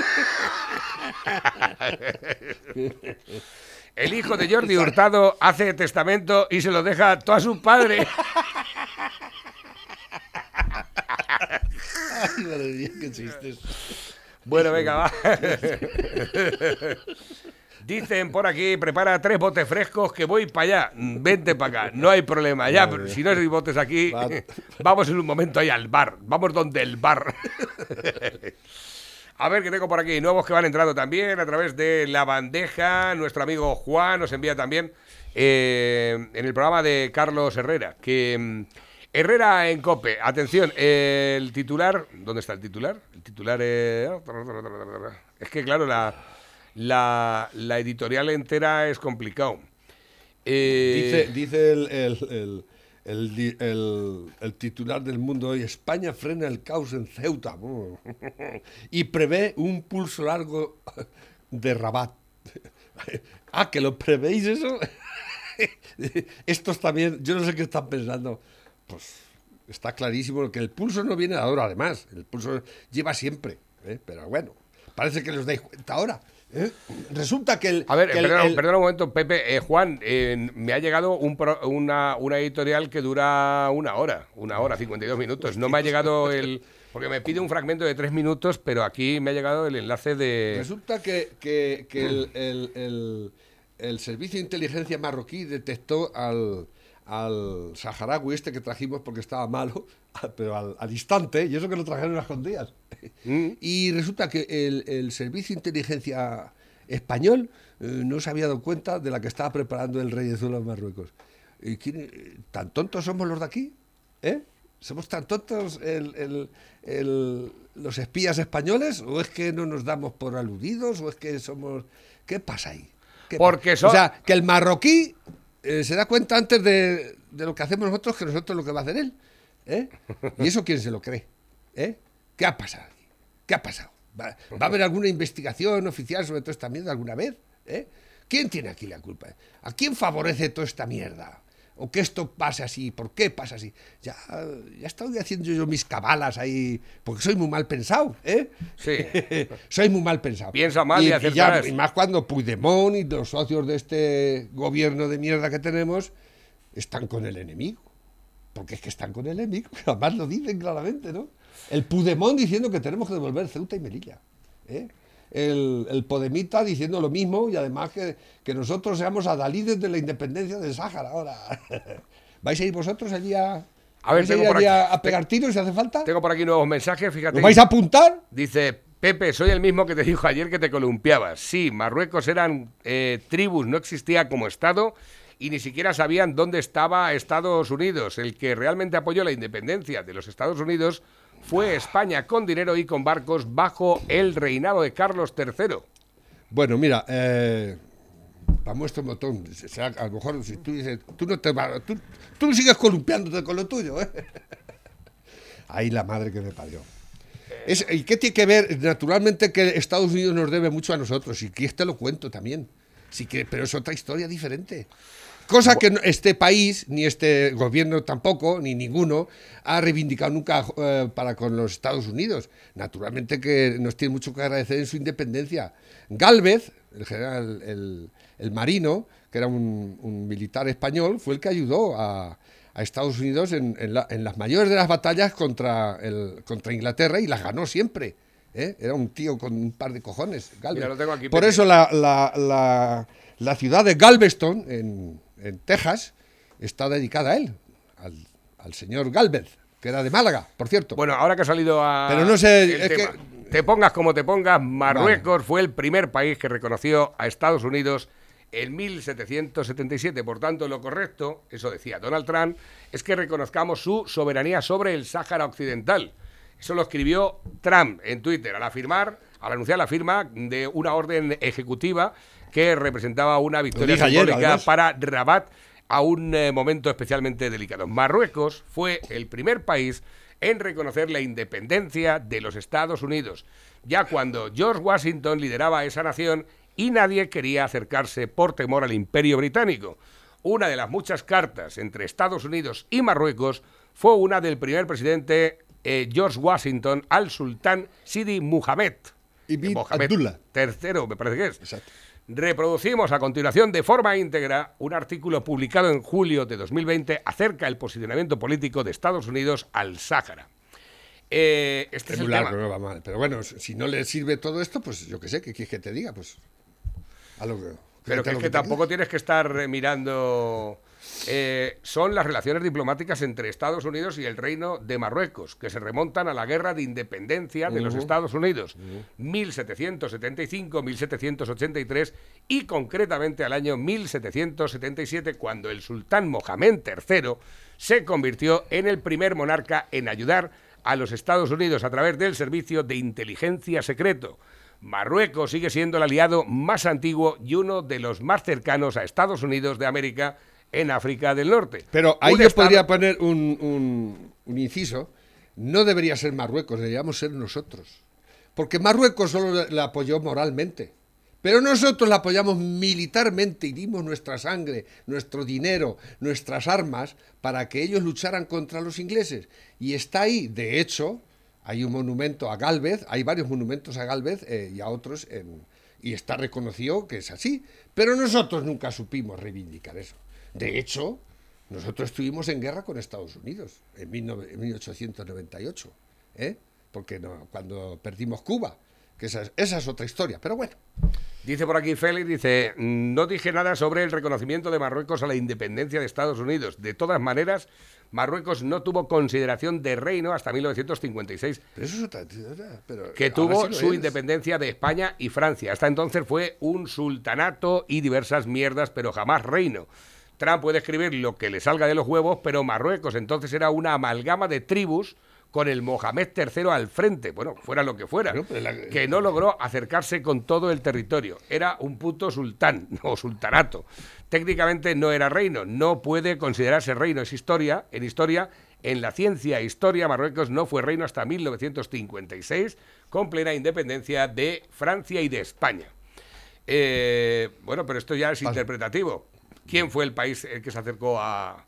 El hijo de Jordi Hurtado hace testamento y se lo deja a todos sus padres. Ay, madre mía, qué chistes. Bueno, venga, va. Dicen por aquí, prepara tres botes frescos que voy para allá. Vente para acá, no hay problema. Ya, si no hay botes aquí, Va. vamos en un momento ahí al bar. Vamos donde el bar. A ver qué tengo por aquí. Nuevos que van entrando también a través de la bandeja. Nuestro amigo Juan nos envía también eh, en el programa de Carlos Herrera. Que mm, Herrera en Cope. Atención, eh, el titular. ¿Dónde está el titular? El titular es. Es que, claro, la, la, editorial entera es complicado. Eh, Dice, dice el, el el- el titular del mundo hoy, España frena el caos en Ceuta y prevé un pulso largo de Rabat. Ah, que lo prevéis eso. Estos también, yo no sé qué están pensando. Pues está clarísimo que el pulso no viene ahora, además. El pulso lleva siempre. ¿eh? Pero bueno, parece que los dais cuenta ahora. ¿Eh? Resulta que el. A ver, perdona, el- un momento, Pepe. Eh, Juan, eh, me ha llegado un pro- una, una editorial que dura una hora, una hora, 52 minutos. No me ha llegado el... Porque me pide un fragmento de tres minutos, pero aquí me ha llegado el enlace de... Resulta que, que- que el- el- el servicio de inteligencia marroquí detectó al, al saharaui este que trajimos porque estaba malo, pero al, al instante, y eso que lo trajeron a escondidas. Y resulta que el, el servicio de inteligencia español eh, no se había dado cuenta de la que estaba preparando el rey de Zula en Marruecos. ¿Y quién- ¿Tan tontos somos los de aquí? ¿Eh? ¿Somos tan tontos el- el- el- los espías españoles? ¿O es que no nos damos por aludidos? ¿O es que somos.? ¿Qué pasa ahí? ¿Qué Porque pasa? son- O sea, que el marroquí eh, se da cuenta antes de, de lo que hacemos nosotros que nosotros lo que va a hacer él. ¿eh? ¿Y eso quién se lo cree? ¿Eh? ¿Qué ha pasado? ¿Qué ha pasado? ¿Va, va a haber alguna investigación oficial sobre toda esta mierda alguna vez? ¿Eh? ¿Quién tiene aquí la culpa? ¿A quién favorece toda esta mierda? ¿O que esto pase así? ¿Por qué pasa así? Ya, ya estoy haciendo yo mis cabalas ahí, porque soy muy mal pensado, ¿eh? Sí. soy muy mal pensado. Piensa mal y ya- acertarás. y más cuando Puigdemont y los socios de este gobierno de mierda que tenemos están con el enemigo. Porque es que están con el enemigo, además lo dicen claramente, ¿no? El Puigdemont diciendo que tenemos que devolver Ceuta y Melilla. ¿eh? El, el Podemita diciendo lo mismo y además que, que nosotros seamos adalides de la independencia del Sáhara ahora. ¿Vais a ir vosotros allí a, A ver, tengo por allí aquí- a- a pegar tiros si hace falta? Tengo por aquí nuevos mensajes, fíjate. ¿Lo vais a apuntar? Dice, Pepe, soy el mismo que te dijo ayer que te columpiabas. Sí, Marruecos eran eh, tribus, no existía como Estado y ni siquiera sabían dónde estaba Estados Unidos. El que realmente apoyó la independencia de los Estados Unidos fue España, con dinero y con barcos bajo el reinado de Carlos III. Bueno, mira, eh, vamos este botón. O sea, a lo mejor si tú dices, tú no te vas, tú, sigues columpiándote con lo tuyo, ¿eh? Ahí la madre que me parió. Es- ¿Y qué tiene que ver? Naturalmente que Estados Unidos nos debe mucho a nosotros, y que te lo cuento también. Sí que, pero es otra historia diferente. Cosa que este país, ni este gobierno tampoco, ni ninguno, ha reivindicado nunca eh, para con los Estados Unidos. Naturalmente que nos tiene mucho que agradecer en su independencia. Galvez, el general, el, el marino, que era un, un militar español, fue el que ayudó a, a Estados Unidos en, en la- en las mayores de las batallas contra, el, contra Inglaterra y las ganó siempre. ¿eh? Era un tío con un par de cojones, Galvez. Mira, lo tengo aquí, Por eso la- la- la ciudad de Galveston, en, en Texas, está dedicada a él, al, al señor Galvez, que era de Málaga, por cierto. Bueno, ahora que ha salido a. Pero no sé, es que- Te pongas como te pongas, Marruecos fue el primer país que reconoció a Estados Unidos en 1777. Por tanto, lo correcto, eso decía Donald Trump, es que reconozcamos su soberanía sobre el Sáhara Occidental. Eso lo escribió Trump en Twitter al afirmar, al anunciar la firma de una orden ejecutiva que representaba una victoria ayer, simbólica para Rabat a un eh, momento especialmente delicado. Marruecos fue el primer país en reconocer la independencia de los Estados Unidos, ya cuando George Washington lideraba esa nación y nadie quería acercarse por temor al imperio británico. Una de las muchas cartas entre Estados Unidos y Marruecos fue una del primer presidente eh, George Washington al sultán Sidi Muhammad. Ibn Mohamed Abdullah. III, me parece que es. Reproducimos a continuación de forma íntegra un artículo publicado en julio de 2020 acerca del posicionamiento político de Estados Unidos al Sáhara. Eh, este es el muy tema. largo, no va mal. Pero bueno, si no le sirve todo esto, pues yo qué sé, ¿qué quieres que te diga? Pues a lo que... Pero que es que tampoco tienes que estar eh, mirando. Eh, son las relaciones diplomáticas entre Estados Unidos y el Reino de Marruecos, que se remontan a la guerra de independencia de los. Estados Unidos, 1775-1783 y concretamente al año 1777, cuando el sultán Mohamed III se convirtió en el primer monarca en ayudar a los Estados Unidos a través del servicio de inteligencia secreto. Marruecos sigue siendo el aliado más antiguo y uno de los más cercanos a Estados Unidos de América en África del Norte. Pero ahí Un yo estado- podría poner un, un- un inciso. No debería ser Marruecos, deberíamos ser nosotros. Porque Marruecos solo la apoyó moralmente. Pero nosotros la apoyamos militarmente y dimos nuestra sangre, nuestro dinero, nuestras armas para que ellos lucharan contra los ingleses. Y está ahí, de hecho, hay un monumento a Galvez, hay varios monumentos a Galvez eh, y a otros, en- y está reconocido que es así. Pero nosotros nunca supimos reivindicar eso. De hecho, nosotros estuvimos en guerra con Estados Unidos en 19- en 1898, ¿eh? porque no, cuando perdimos Cuba, que esa, es- esa es otra historia, pero bueno. Dice por aquí Félix, dice, no dije nada sobre el reconocimiento de Marruecos a la independencia de Estados Unidos. De todas maneras, Marruecos no tuvo consideración de reino hasta 1956, Pero eso es otra pero que tuvo sí su independencia de España y Francia. Hasta entonces fue un sultanato y diversas mierdas, pero jamás reino. Trump puede escribir lo que le salga de los huevos, pero Marruecos entonces era una amalgama de tribus con el Mohamed III al frente, bueno, fuera lo que fuera, que no logró acercarse con todo el territorio. Era un puto sultán o sultanato. Técnicamente no era reino, no puede considerarse reino, es historia. En historia, en la ciencia e historia, Marruecos no fue reino hasta 1956, con plena independencia de Francia y de España. Eh, bueno, pero esto ya es interpretativo. ¿Quién fue el país el que se acercó a,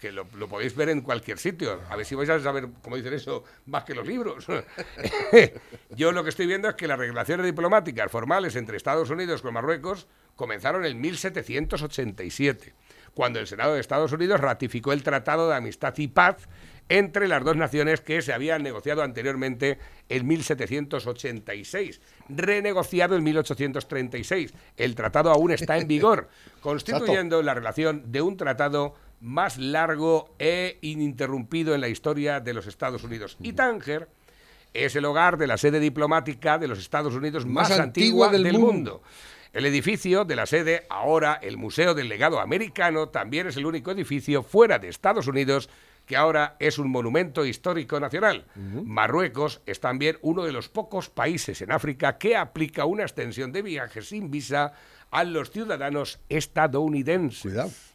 que lo, lo podéis ver en cualquier sitio. A ver si vais a saber, como dicen eso, más que los libros. Yo lo que estoy viendo es que las relaciones diplomáticas formales entre Estados Unidos con Marruecos comenzaron en 1787, cuando el Senado de Estados Unidos ratificó el Tratado de Amistad y Paz entre las dos naciones que se habían negociado anteriormente en 1786, renegociado en 1836. El tratado aún está en vigor, constituyendo la relación de un tratado más largo e ininterrumpido en la historia de los Estados Unidos. Y Tánger es el hogar de la sede diplomática de los Estados Unidos más, Más antigua, del del, mundo. mundo. El edificio de la sede, ahora el Museo del Legado Americano, también es el único edificio fuera de Estados Unidos que ahora es un monumento histórico nacional. Marruecos es también uno de los pocos países en África que aplica una extensión de viajes sin visa a los ciudadanos estadounidenses.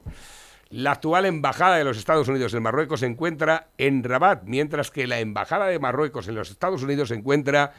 La actual embajada de los Estados Unidos en Marruecos se encuentra en Rabat, mientras que la embajada de Marruecos en los Estados Unidos se encuentra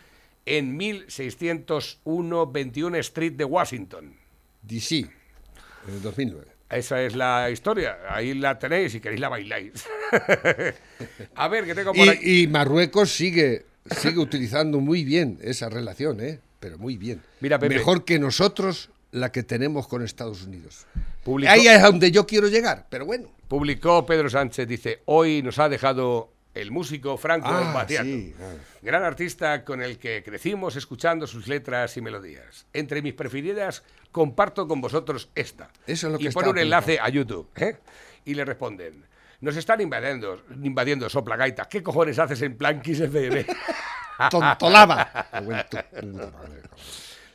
en 1601 21 Street de Washington. DC, en el 2009. Esa es la historia. Ahí la tenéis, si queréis la bailáis. A ver, que tengo por aquí. Y, y Marruecos sigue, sigue utilizando muy bien esa relación, ¿eh? Pero muy bien. Mira, Pepe. Mejor que nosotros la que tenemos con Estados Unidos. Publicó- Ahí es donde yo quiero llegar, pero bueno. Publicó Pedro Sánchez, dice, hoy nos ha dejado el músico Franco Ah, Battiato. sí, ah. Gran artista con el que crecimos escuchando sus letras y melodías. Entre mis preferidas, comparto con vosotros esta. Eso es lo y que pone un enlace a YouTube. ¿eh? Y le responden, nos están invadiendo, invadiendo sopla gaita. ¿Qué cojones haces en plan Kiss FM? Tontolaba.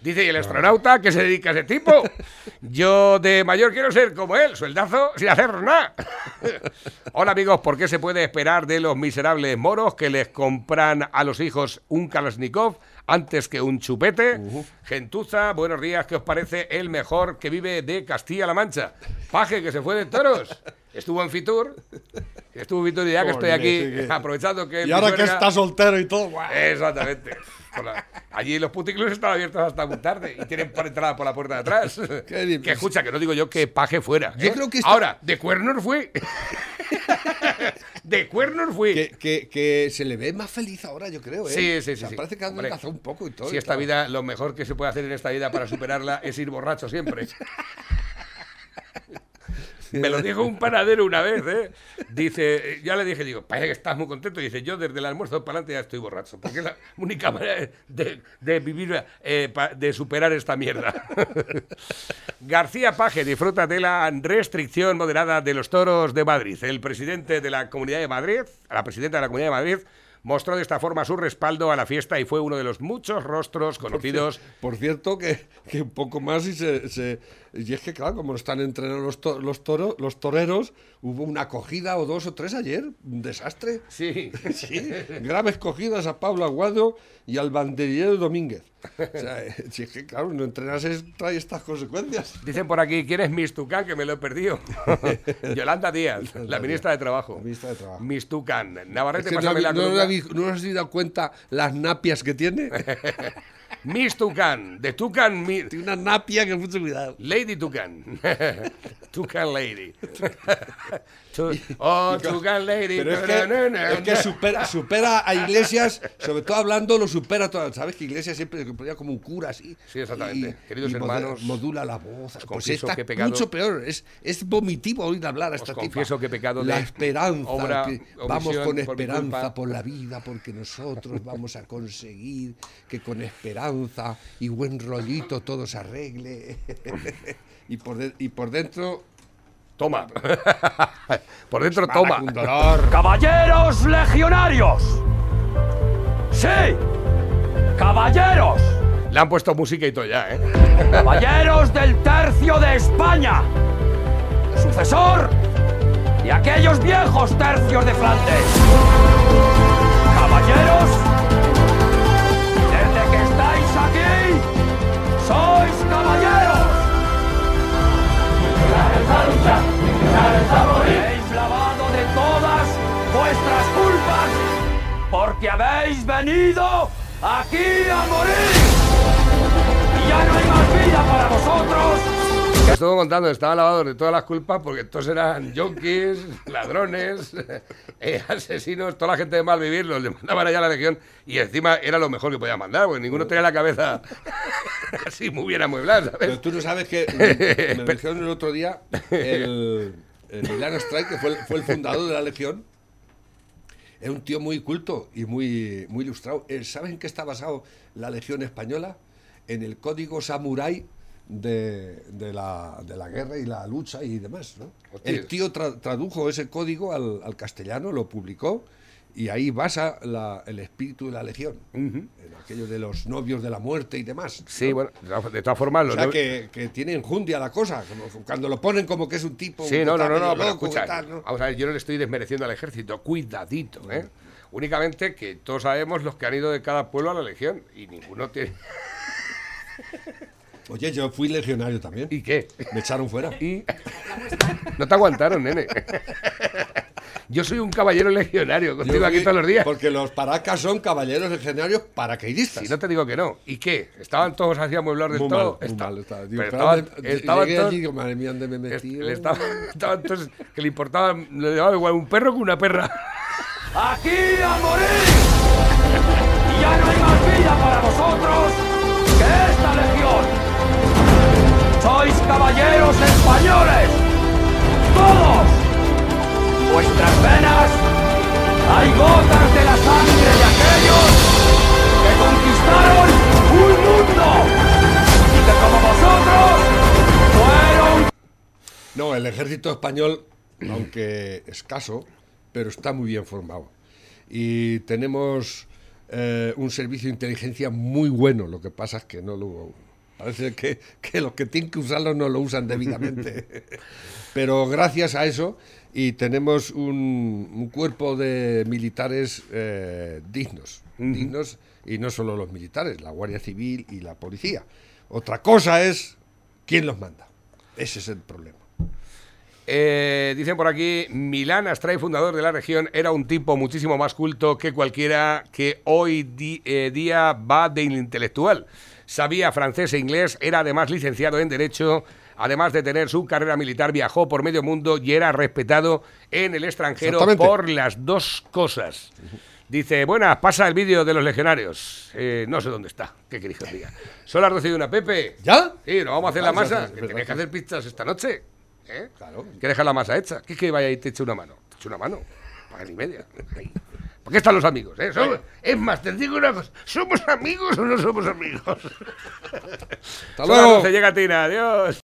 Dice, ¿y el astronauta qué se dedica a ese tipo? Yo de mayor quiero ser como él, sueldazo sin hacer nada. Hola amigos, ¿por qué se puede esperar de los miserables moros que les compran a los hijos un Kalashnikov antes que un chupete? Gentuza, buenos días, ¿qué os parece el mejor que vive de Castilla-La Mancha? Paje, que se fue de toros. Estuvo en Fitur. Estuvo en Fitur y ya que estoy aquí, aprovechando que... Y ahora que está soltero y todo, guau. Exactamente. La- Allí los puticlubs están abiertos hasta muy tarde y tienen por entrada por la puerta de atrás. Que escucha, que no digo yo que paje fuera. Yo ¿eh? creo que está- Ahora, de cuernos fue. de cuernos fue. Que, que, que se le ve más feliz ahora, yo creo, ¿eh? Sí, sí, O sí. sea, sí. Parece que ha adelgazado un poco y todo. Si esta vida, lo mejor que se puede hacer en esta vida para superarla es ir borracho siempre. Me lo dijo un panadero una vez, ¿eh? Dice, ya le dije, digo, parece que estás muy contento. Dice, yo desde el almuerzo para adelante ya estoy borracho. Porque es la única manera de, de vivir, eh, pa- de superar esta mierda. García Paje disfruta de la restricción moderada de los toros de Madrid. El presidente de la Comunidad de Madrid, la presidenta de la Comunidad de Madrid, mostró de esta forma su respaldo a la fiesta y fue uno de los muchos rostros conocidos Por cierto, que, que un poco más y se, se- Y es que, claro, como están entrenando los, to- los, toros, los toreros, hubo una acogida o dos o tres ayer. Un desastre. Sí. Sí. Graves cogidas a Pablo Aguado y al banderillero Domínguez. O sea, eh, si es que, claro, no entrenas es- trae estas consecuencias. Dicen por aquí, ¿quién es Mistucán? Que me lo he perdido. Yolanda Díaz, la ministra de Trabajo. Ministra de Trabajo. Mistucán. Es Navarrete, que no, la no, ¿no os habéis dado cuenta las napias que tiene? Miss Tucán, de Tucán, mi- Tiene una napia que mucho cuidado. Lady Tucán. Tucán Lady. Tu- oh, Tucán Lady. Pero es que, es que supera, supera a Iglesias, sobre todo hablando, lo supera todo. ¿Sabes que Iglesias siempre se ponía como un cura así? Sí, exactamente. Queridos modu- hermanos, Modula la voz. Pues esta que pecado- mucho peor. Es, es vomitivo oír hablar a esta tipa. confieso que he pecado La esperanza. obra, que vamos con por esperanza culpa. por la vida, porque nosotros vamos a conseguir que con esperanza y buen rollito todo se arregle. y, por de- y por dentro. Toma. por dentro, toma. Un dolor. ¡Caballeros legionarios! ¡Sí! ¡Caballeros! Le han puesto música y todo ya, ¿eh? ¡Caballeros del Tercio de España! ¡Sucesor! Y aquellos viejos tercios de Flandes. ¡Caballeros! Sois caballeros. Habéis lavado de todas vuestras culpas porque habéis venido aquí a morir. Y ya no hay más vida para vosotros. Estuvo contando, estaban lavados de todas las culpas porque todos eran yonkis, ladrones, eh, asesinos, toda la gente de mal vivir, los mandaban allá a la legión y encima era lo mejor que podía mandar, porque ninguno tenía la cabeza así muy bien amueblada, Pero ¿sabes? tú no sabes que me el otro día el, el Milano Strike, que fue el, fue el fundador de la Legión, Es un tío muy culto y muy, muy ilustrado. Eh, ¿Saben en qué está basado la Legión Española? En el código samurái de, de la, de la guerra y la lucha y demás. ¿no? El tío tra- tradujo ese código al, al castellano, lo publicó y ahí basa la- el espíritu de la Legión. En aquello de los novios de la muerte y demás. Sí, ¿no? bueno, de todas- formas, O sea, no- que, que tiene enjundia la cosa, como cuando lo ponen como que es un tipo Sí, que no, no, no, no, pero escucha, tal, ¿no? vamos a ver, yo no le estoy desmereciendo al ejército, cuidadito, ¿eh? Únicamente que todos sabemos los que han ido de cada pueblo a la legión y ninguno tiene... Oye, yo fui legionario también. ¿Y qué? Me echaron fuera. Y no te aguantaron, nene. Yo soy un caballero legionario, contigo aquí todos los días. Porque los paracas son caballeros legionarios paracaidistas. Si no te digo que no. ¿Y qué? ¿Estaban todos así amueblados del Muy todo? mal, muy Está- mal estaba. Digo, estaban, ¿dónde- estaban llegué todos- allí, digo, madre mía, ¿dónde me metido? le estaba- estaban todos que le importaba, le daba igual un perro que una perra. ¡Aquí a morir! Y ya no hay más vida para vosotros que esta legión. Sois caballeros españoles. Todos. Vuestras venas hay gotas de la sangre de aquellos que conquistaron un mundo. Y que como vosotros fueron No, el ejército español, aunque escaso, pero está muy bien formado. Y tenemos eh, un servicio de inteligencia muy bueno. Lo que pasa es que no lo. Parece que, que los que tienen que usarlo no lo usan debidamente. pero gracias a eso, y tenemos un, un cuerpo de militares eh, dignos. Dignos, y no solo los militares, la Guardia Civil y la policía. Otra cosa es quién los manda. Ese es el problema. Eh, dicen por aquí, Milán Astray, fundador de la región, era un tipo muchísimo más culto que cualquiera que hoy di- eh, día va de intelectual. Sabía francés e inglés, era además licenciado en Derecho, además de tener su carrera militar, viajó por medio mundo y era respetado en el extranjero por las dos cosas. Dice, buenas, pasa el vídeo de los legionarios. Eh, no sé dónde está, qué queréis que os diga. Las 12 y una, Pepe. ¿Ya? Sí, nos vamos a hacer la masa. Que tenéis que hacer pizzas esta noche. ¿eh? Claro. que dejar la masa hecha. ¿Qué es que vaya y te eche una mano? Te eche una mano. Para ni media. Ahí. ¿Por qué están los amigos? eh? Somos- es más, te digo una cosa. ¿Somos amigos o no somos amigos? Hasta luego. 12, llega Tina. Adiós.